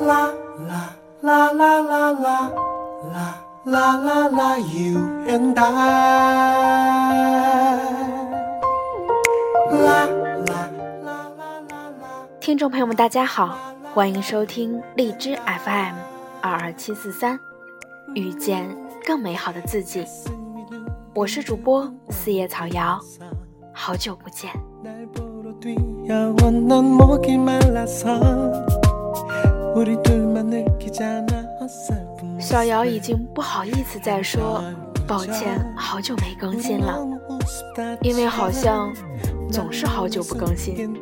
啦啦啦啦啦啦啦啦啦啦，You and I。啦啦啦啦啦啦。听众朋友们，大家好，欢迎收听荔枝 FM 二二七四三，遇见更美好的自己。我是主播四叶草瑶，好久不见。小姚已经不好意思再说抱歉，好久没更新了，因为好像总是好久不更新，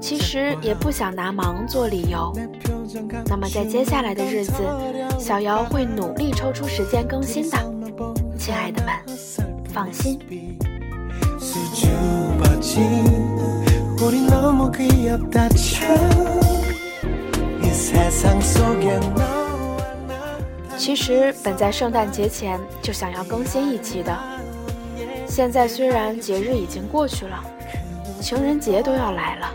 其实也不想拿忙做理由。那么在接下来的日子，小姚会努力抽出时间更新的。亲爱的们，放心。其实本在圣诞节前就想要更新一期的，现在虽然节日已经过去了，情人节都要来了，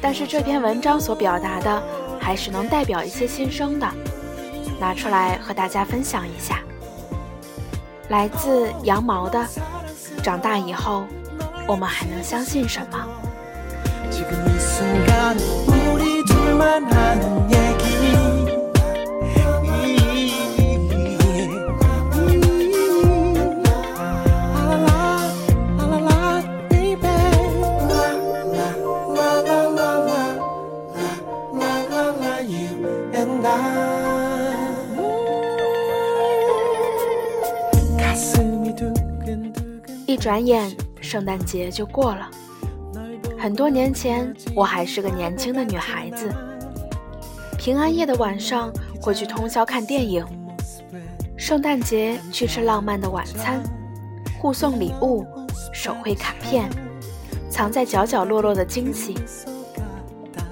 但是这篇文章所表达的还是能代表一些心声的，拿出来和大家分享一下。来自羊毛的，长大以后，我们还能相信什么？一转眼，圣诞节就过了。很多年前，我还是个年轻的女孩子。平安夜的晚上会去通宵看电影，圣诞节去吃浪漫的晚餐，互送礼物，手绘卡片，藏在角角落落的惊喜。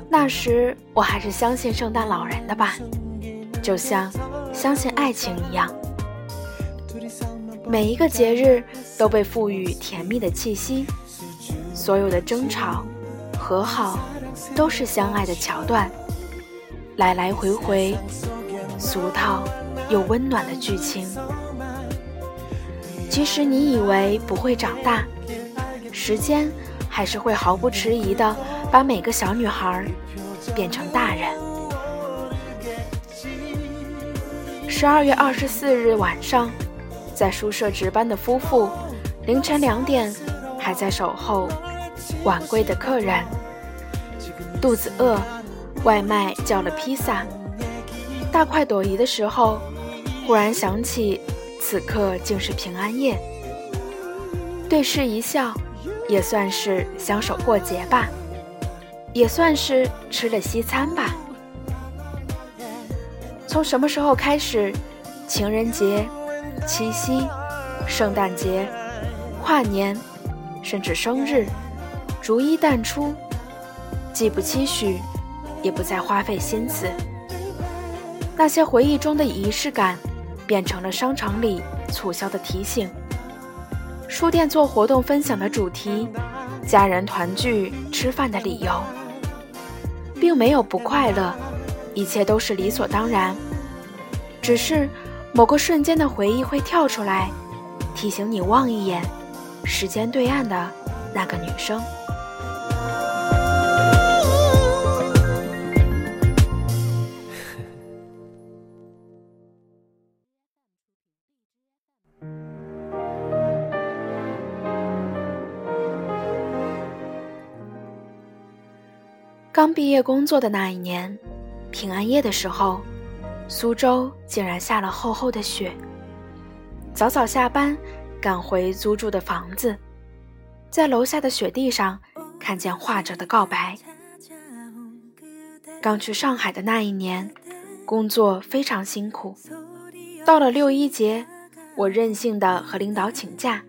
那时我还是相信圣诞老人的吧，就像相信爱情一样。每一个节日都被赋予甜蜜的气息，所有的争吵、和好都是相爱的桥段，来来回回，俗套又温暖的剧情。即使你以为不会长大，时间还是会毫不迟疑的把每个小女孩变成大人。十二月二十四日晚上。在宿舍值班的夫妇，凌晨两点还在守候晚归的客人。肚子饿，外卖叫了披萨。大快朵颐的时候，忽然想起此刻竟是平安夜，对视一笑，也算是相守过节吧，也算是吃了西餐吧。从什么时候开始，情人节？七夕、圣诞节、跨年，甚至生日，逐一淡出，既不期许，也不再花费心思。那些回忆中的仪式感，变成了商场里促销的提醒，书店做活动分享的主题，家人团聚吃饭的理由，并没有不快乐，一切都是理所当然，只是。某个瞬间的回忆会跳出来，提醒你望一眼时间对岸的那个女生。刚毕业工作的那一年，平安夜的时候。苏州竟然下了厚厚的雪。早早下班，赶回租住的房子，在楼下的雪地上看见画着的告白。刚去上海的那一年，工作非常辛苦。到了六一节，我任性的和领导请假，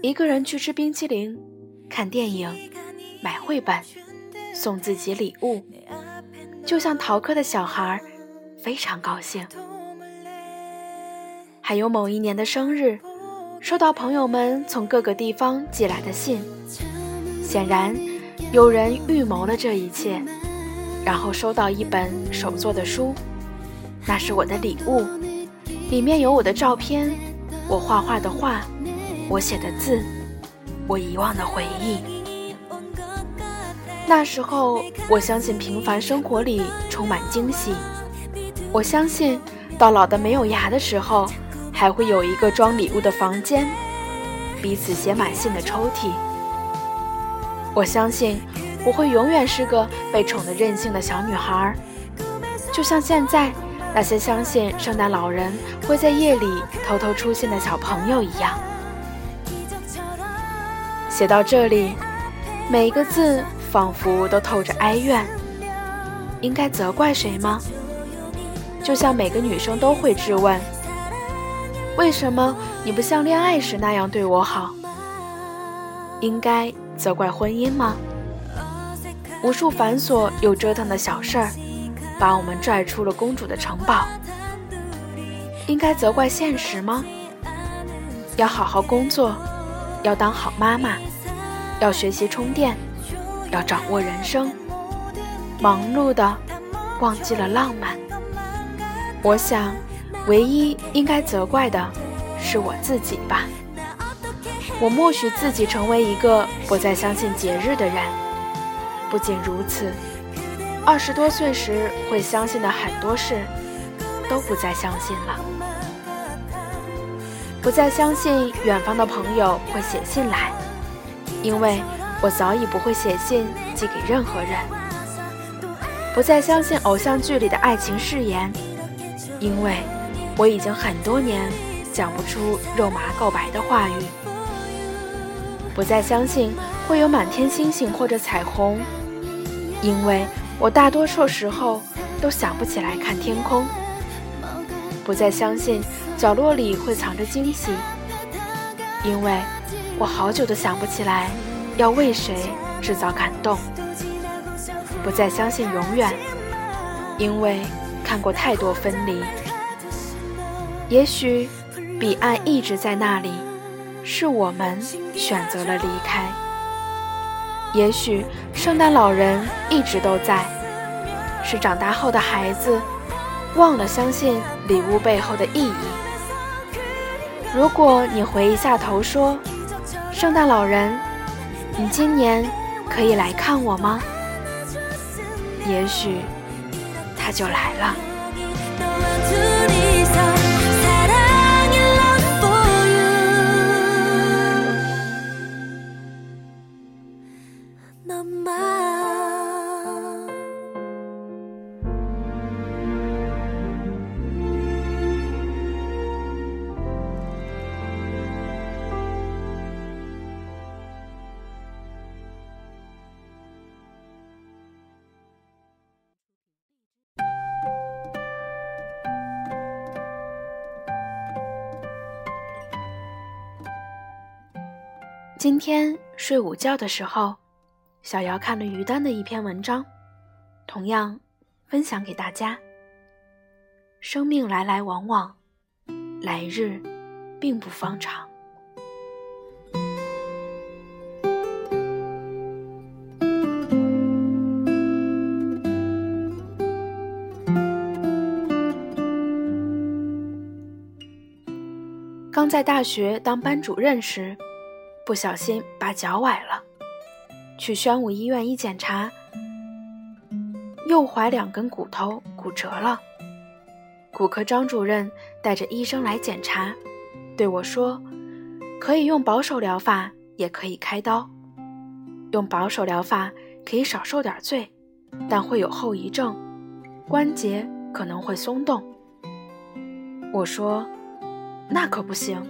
一个人去吃冰淇淋、看电影、买绘本、送自己礼物，就像逃课的小孩。非常高兴。还有某一年的生日，收到朋友们从各个地方寄来的信，显然有人预谋了这一切。然后收到一本手作的书，那是我的礼物，里面有我的照片，我画画的画，我写的字，我遗忘的回忆。那时候，我相信平凡生活里充满惊喜，我相信到老的没有牙的时候，还会有一个装礼物的房间，彼此写满信的抽屉。我相信。我会永远是个被宠得任性的小女孩，就像现在那些相信圣诞老人会在夜里偷偷出现的小朋友一样。写到这里，每一个字仿佛都透着哀怨。应该责怪谁吗？就像每个女生都会质问：为什么你不像恋爱时那样对我好？应该责怪婚姻吗？无数繁琐又折腾的小事儿，把我们拽出了公主的城堡。应该责怪现实吗？要好好工作，要当好妈妈，要学习充电，要掌握人生。忙碌的，忘记了浪漫。我想，唯一应该责怪的，是我自己吧。我默许自己成为一个不再相信节日的人。不仅如此，二十多岁时会相信的很多事，都不再相信了。不再相信远方的朋友会写信来，因为我早已不会写信寄给任何人。不再相信偶像剧里的爱情誓言，因为我已经很多年讲不出肉麻告白的话语。不再相信会有满天星星或者彩虹。因为我大多数时候都想不起来看天空，不再相信角落里会藏着惊喜，因为我好久都想不起来要为谁制造感动，不再相信永远，因为看过太多分离。也许彼岸一直在那里，是我们选择了离开。也许圣诞老人一直都在，是长大后的孩子忘了相信礼物背后的意义。如果你回一下头说：“圣诞老人，你今年可以来看我吗？”也许他就来了。今天睡午觉的时候，小瑶看了于丹的一篇文章，同样分享给大家。生命来来往往，来日并不方长。刚在大学当班主任时。不小心把脚崴了，去宣武医院一检查，右踝两根骨头骨折了。骨科张主任带着医生来检查，对我说：“可以用保守疗法，也可以开刀。用保守疗法可以少受点罪，但会有后遗症，关节可能会松动。”我说：“那可不行，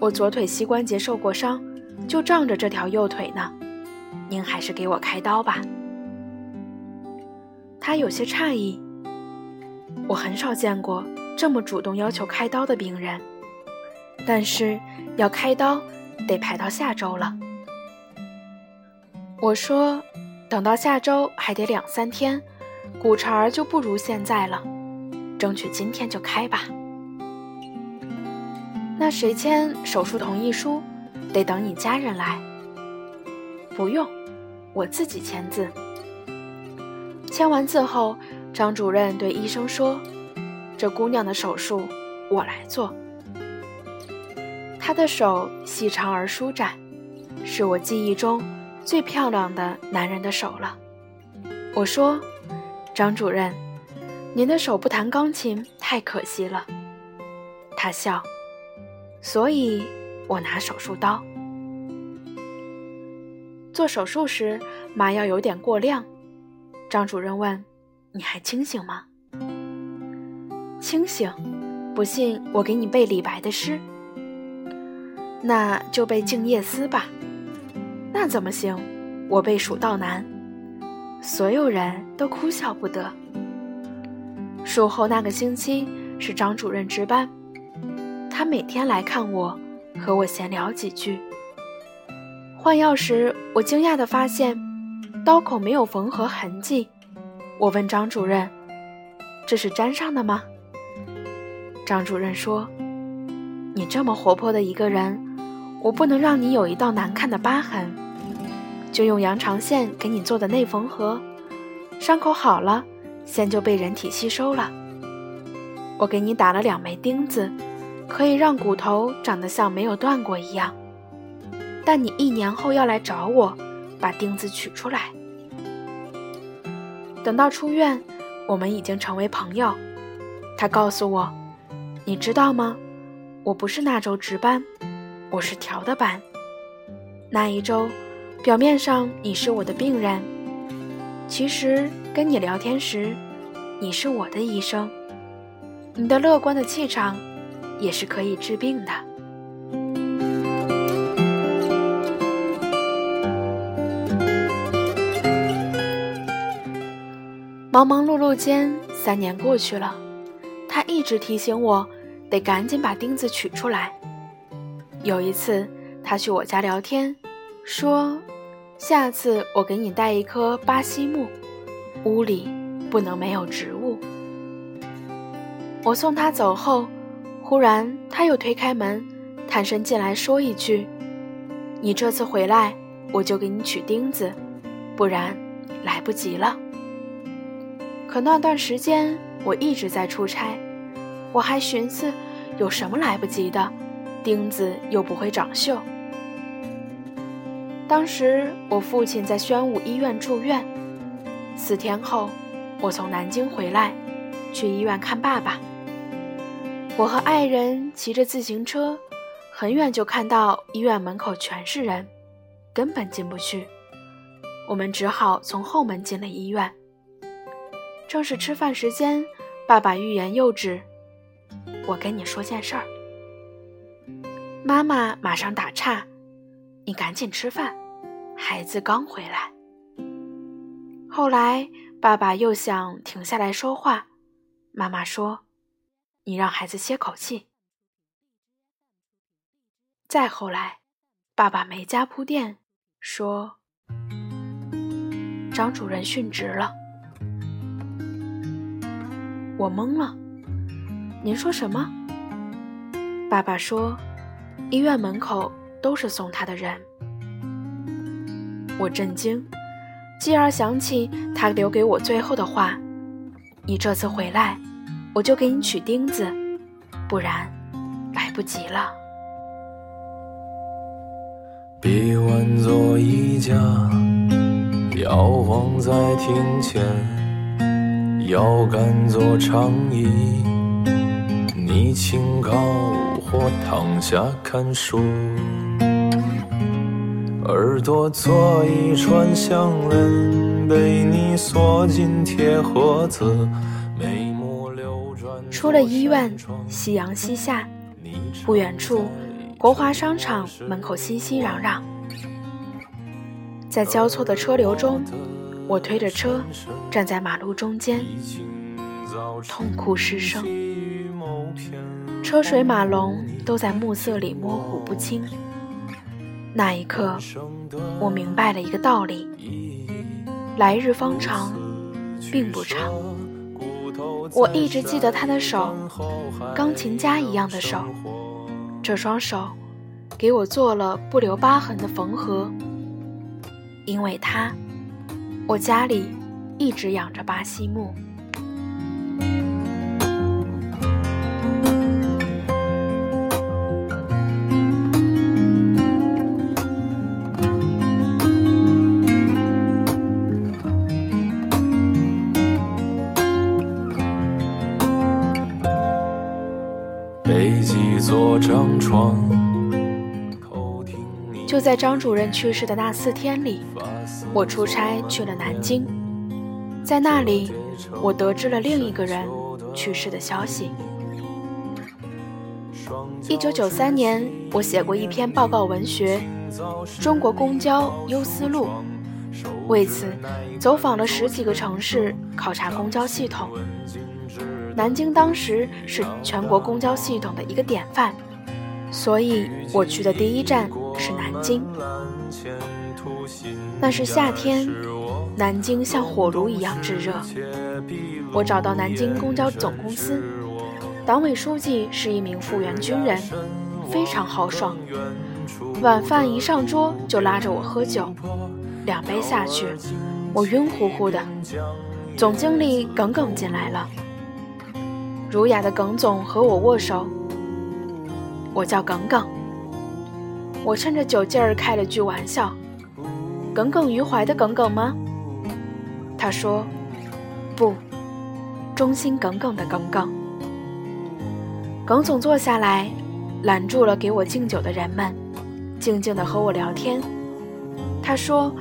我左腿膝关节受过伤。”就仗着这条右腿呢，您还是给我开刀吧。他有些诧异，我很少见过这么主动要求开刀的病人，但是要开刀得排到下周了。我说，等到下周还得两三天，骨茬儿就不如现在了，争取今天就开吧。那谁签手术同意书？得等你家人来，不用，我自己签字。签完字后，张主任对医生说：“这姑娘的手术我来做。”她的手细长而舒展，是我记忆中最漂亮的男人的手了。我说：“张主任，您的手不弹钢琴太可惜了。”他笑，所以我拿手术刀。做手术时麻药有点过量，张主任问：“你还清醒吗？”清醒，不信我给你背李白的诗。那就背《静夜思》吧。那怎么行？我背《蜀道难》。所有人都哭笑不得。术后那个星期是张主任值班，他每天来看我，和我闲聊几句。换药时，我惊讶地发现刀口没有缝合痕迹。我问张主任：“这是粘上的吗？”张主任说：“你这么活泼的一个人，我不能让你有一道难看的疤痕。”就用羊肠线给你做的内缝合，伤口好了，线就被人体吸收了。我给你打了两枚钉子，可以让骨头长得像没有断过一样。但你一年后要来找我，把钉子取出来。等到出院，我们已经成为朋友。他告诉我：“你知道吗？我不是那周值班，我是调的班。那一周。”表面上你是我的病人，其实跟你聊天时，你是我的医生。你的乐观的气场，也是可以治病的。忙忙碌碌间，三年过去了，他一直提醒我，得赶紧把钉子取出来。有一次，他去我家聊天，说。下次我给你带一棵巴西木，屋里不能没有植物。我送他走后，忽然他又推开门，探身进来说一句：“你这次回来，我就给你取钉子，不然来不及了。”可那段时间我一直在出差，我还寻思有什么来不及的，钉子又不会长锈。当时我父亲在宣武医院住院，四天后，我从南京回来，去医院看爸爸。我和爱人骑着自行车，很远就看到医院门口全是人，根本进不去。我们只好从后门进了医院。正是吃饭时间，爸爸欲言又止：“我跟你说件事儿。”妈妈马上打岔：“你赶紧吃饭。”孩子刚回来，后来爸爸又想停下来说话，妈妈说：“你让孩子歇口气。”再后来，爸爸没加铺垫，说：“张主任殉职了。”我懵了，您说什么？爸爸说：“医院门口都是送他的人。”我震惊，继而想起他留给我最后的话：“你这次回来，我就给你取钉子，不然来不及了。”臂弯做衣架，摇晃在庭前，腰杆做长椅，你轻靠或躺下看书。耳朵做一串项链，被你锁进铁盒子。出了医院，夕阳西下，不远处，国华商场门口熙熙攘攘。在交错的车流中，我推着车站在马路中间，痛哭失声。车水马龙都在暮色里模糊不清。那一刻，我明白了一个道理：来日方长，并不长。我一直记得他的手，钢琴家一样的手。这双手给我做了不留疤痕的缝合。因为他，我家里一直养着巴西木。就在张主任去世的那四天里，我出差去了南京，在那里，我得知了另一个人去世的消息。一九九三年，我写过一篇报告文学《中国公交优思路》，为此走访了十几个城市，考察公交系统。南京当时是全国公交系统的一个典范，所以我去的第一站是南京。那是夏天，南京像火炉一样炙热。我找到南京公交总公司，党委书记是一名复员军人，非常豪爽。晚饭一上桌就拉着我喝酒，两杯下去，我晕乎乎的。总经理耿耿进来了。儒雅的耿总和我握手，我叫耿耿。我趁着酒劲儿开了句玩笑：“耿耿于怀的耿耿吗？”他说：“不，忠心耿耿的耿耿。”耿总坐下来，拦住了给我敬酒的人们，静静的和我聊天。他说：“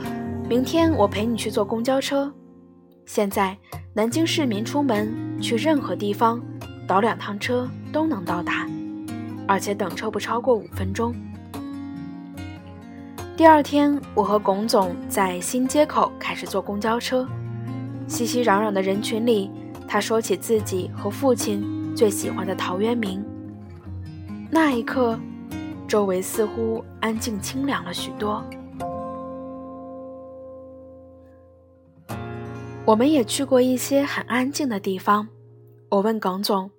明天我陪你去坐公交车。现在南京市民出门去任何地方。”倒两趟车都能到达，而且等车不超过五分钟。第二天，我和龚总在新街口开始坐公交车，熙熙攘攘的人群里，他说起自己和父亲最喜欢的陶渊明。那一刻，周围似乎安静清凉了许多。我们也去过一些很安静的地方，我问耿总。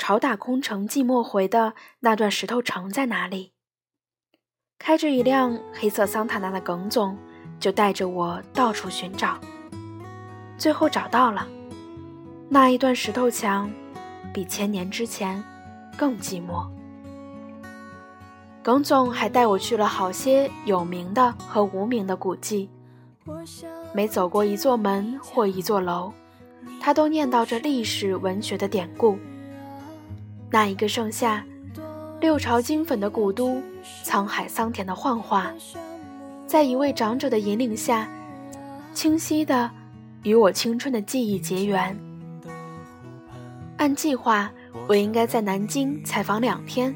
朝打空城寂寞回的那段石头城在哪里？开着一辆黑色桑塔纳的耿总就带着我到处寻找，最后找到了那一段石头墙，比千年之前更寂寞。耿总还带我去了好些有名的和无名的古迹，每走过一座门或一座楼，他都念叨着历史文学的典故。那一个盛夏，六朝金粉的古都，沧海桑田的幻化，在一位长者的引领下，清晰的与我青春的记忆结缘。按计划，我应该在南京采访两天，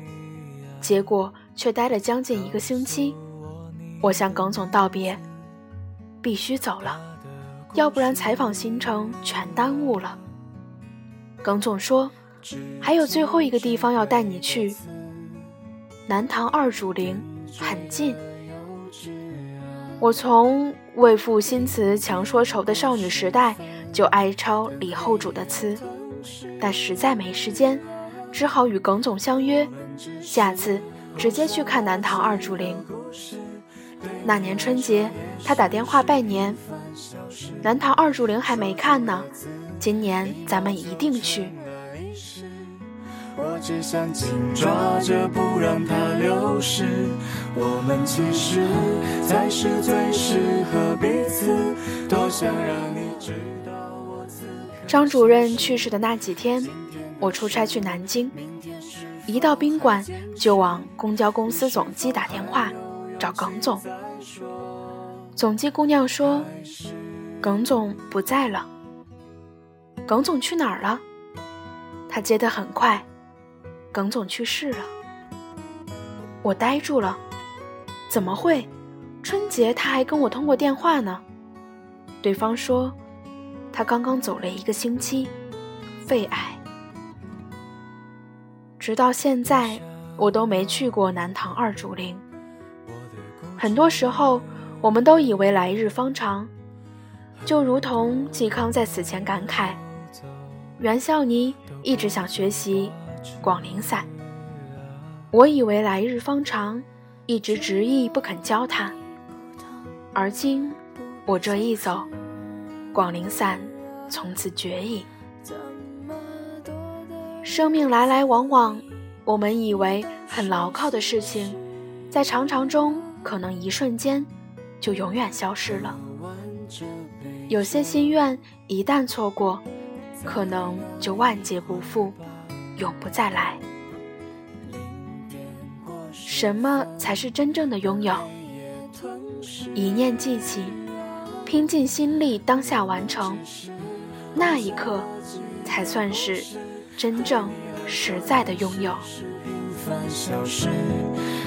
结果却待了将近一个星期。我向耿总道别，必须走了，要不然采访行程全耽误了。耿总说。还有最后一个地方要带你去，南唐二主陵，很近。我从为赋新词强说愁的少女时代就爱抄李后主的词，但实在没时间，只好与耿总相约，下次直接去看南唐二主陵。那年春节，他打电话拜年，南唐二主陵还没看呢，今年咱们一定去。我只想紧抓着不让它流失我们其实才是最适合彼此多想让你知道我张主任去世的那几天我出差去南京一到宾馆就往公交公司总机打电话找耿总。总机姑娘说耿总不在了耿总去哪儿了他接得很快。耿总去世了，我呆住了，怎么会？春节他还跟我通过电话呢。对方说，他刚刚走了一个星期，肺癌。直到现在，我都没去过南唐二主陵。很多时候，我们都以为来日方长，就如同嵇康在死前感慨，袁孝尼一直想学习。广陵散，我以为来日方长，一直执意不肯教他。而今我这一走，广陵散从此绝矣。生命来来往往，我们以为很牢靠的事情，在长长中可能一瞬间就永远消失了。有些心愿一旦错过，可能就万劫不复，永不再来。什么才是真正的拥有？一念记起，拼尽心力，当下完成，那一刻才算是真正实在的拥有。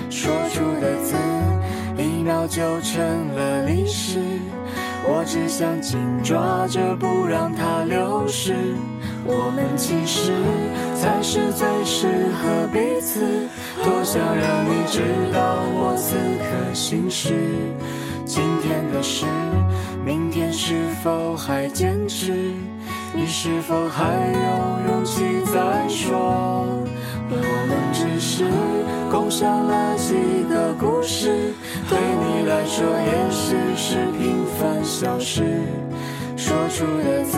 说出的字，一秒就成了历史。我只想紧抓着，不让它流失。我们其实才是最适合彼此。多想让你知道我此刻心事。今天的事，明天是否还坚持？你是否还有勇气再说？我们只是共享了几个故事，对你来说也许是平凡小事。说出的字，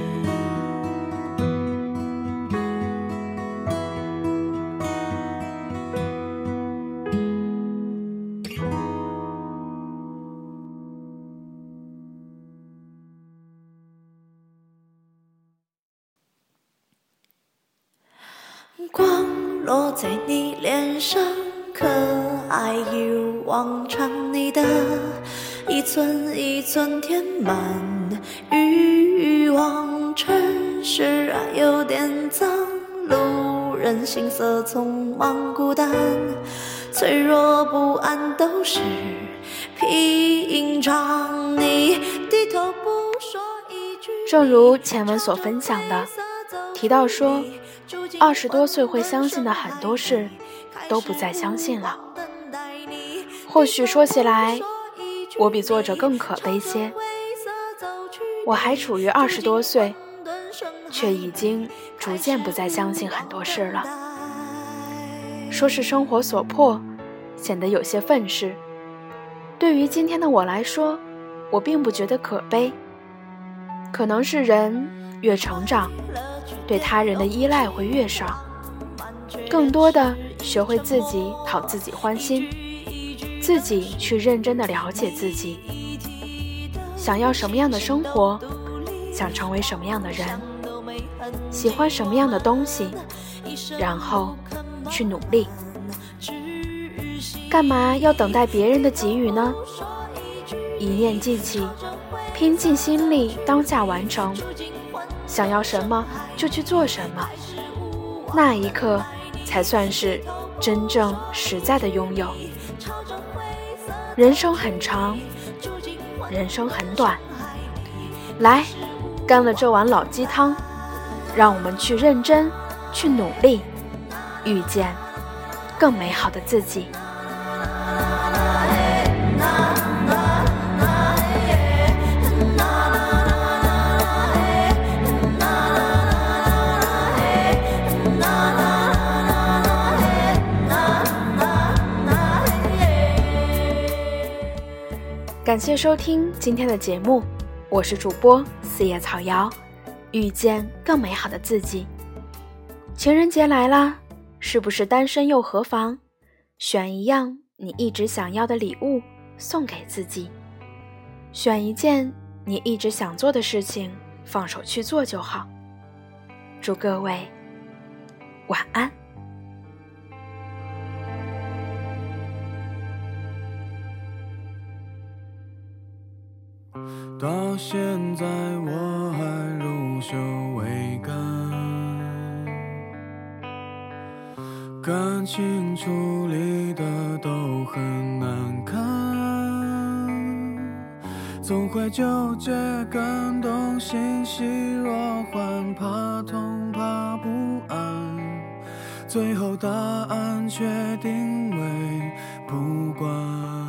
上，可爱一如往常。你的一寸一寸填满欲望，城市啊有点脏，路人行色匆忙，孤单脆弱不安都是平常。你低头不说一句。正如前文所分享的，提到说。二十多岁会相信的很多事，都不再相信了。或许说起来，我比作者更可悲些。我还处于二十多岁，却已经逐渐不再相信很多事了。说是生活所迫，显得有些愤世。对于今天的我来说，我并不觉得可悲。可能是人越成长。对他人的依赖会越少，更多的学会自己讨自己欢心，自己去认真的了解自己，想要什么样的生活，想成为什么样的人，喜欢什么样的东西，然后去努力。干嘛要等待别人的给予呢？一念记起，拼尽心力，当下完成。想要什么就去做什么，那一刻才算是真正实在的拥有。人生很长，人生很短，来，干了这碗老鸡汤，让我们去认真，去努力，遇见更美好的自己。感谢收听今天的节目，我是主播四叶草瑶，遇见更美好的自己。情人节来啦，是不是单身又何妨？选一样你一直想要的礼物送给自己，选一件你一直想做的事情，放手去做就好。祝各位晚安。到现在我还如修未干，感情处理的都很难堪，总会纠结，感动欣喜若欢，怕痛怕不安，最后答案却定为不管。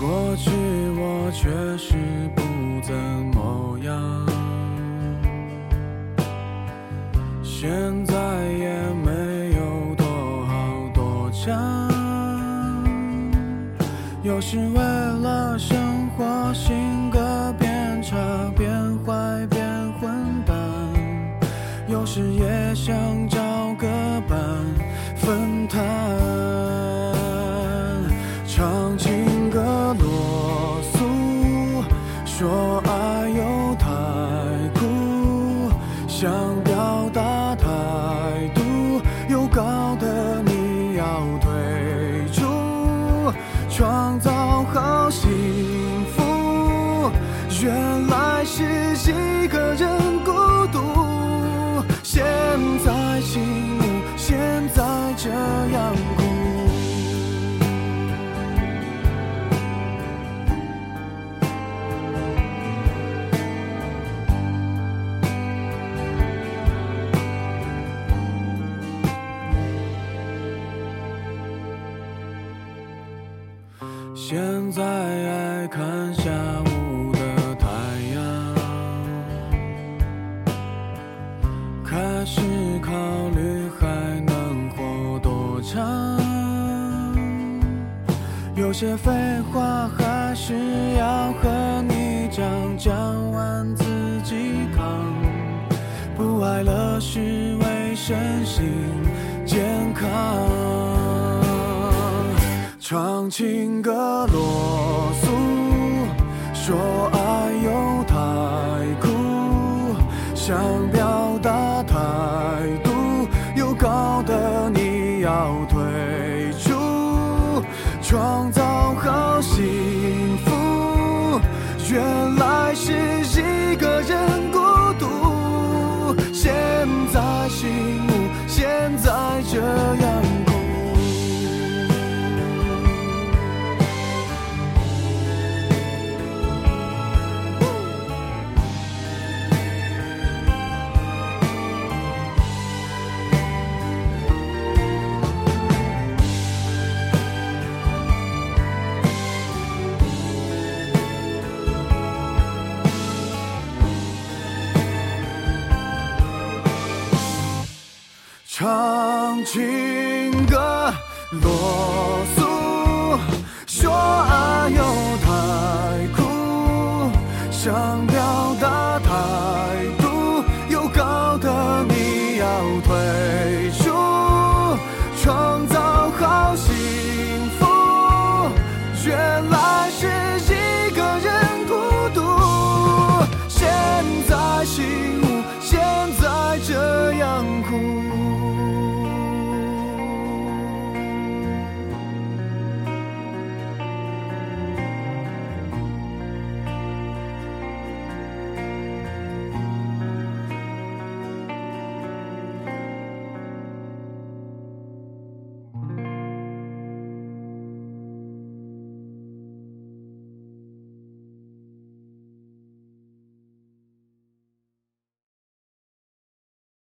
过去我确实不怎么样。现在也没有多好多强。有时为。想表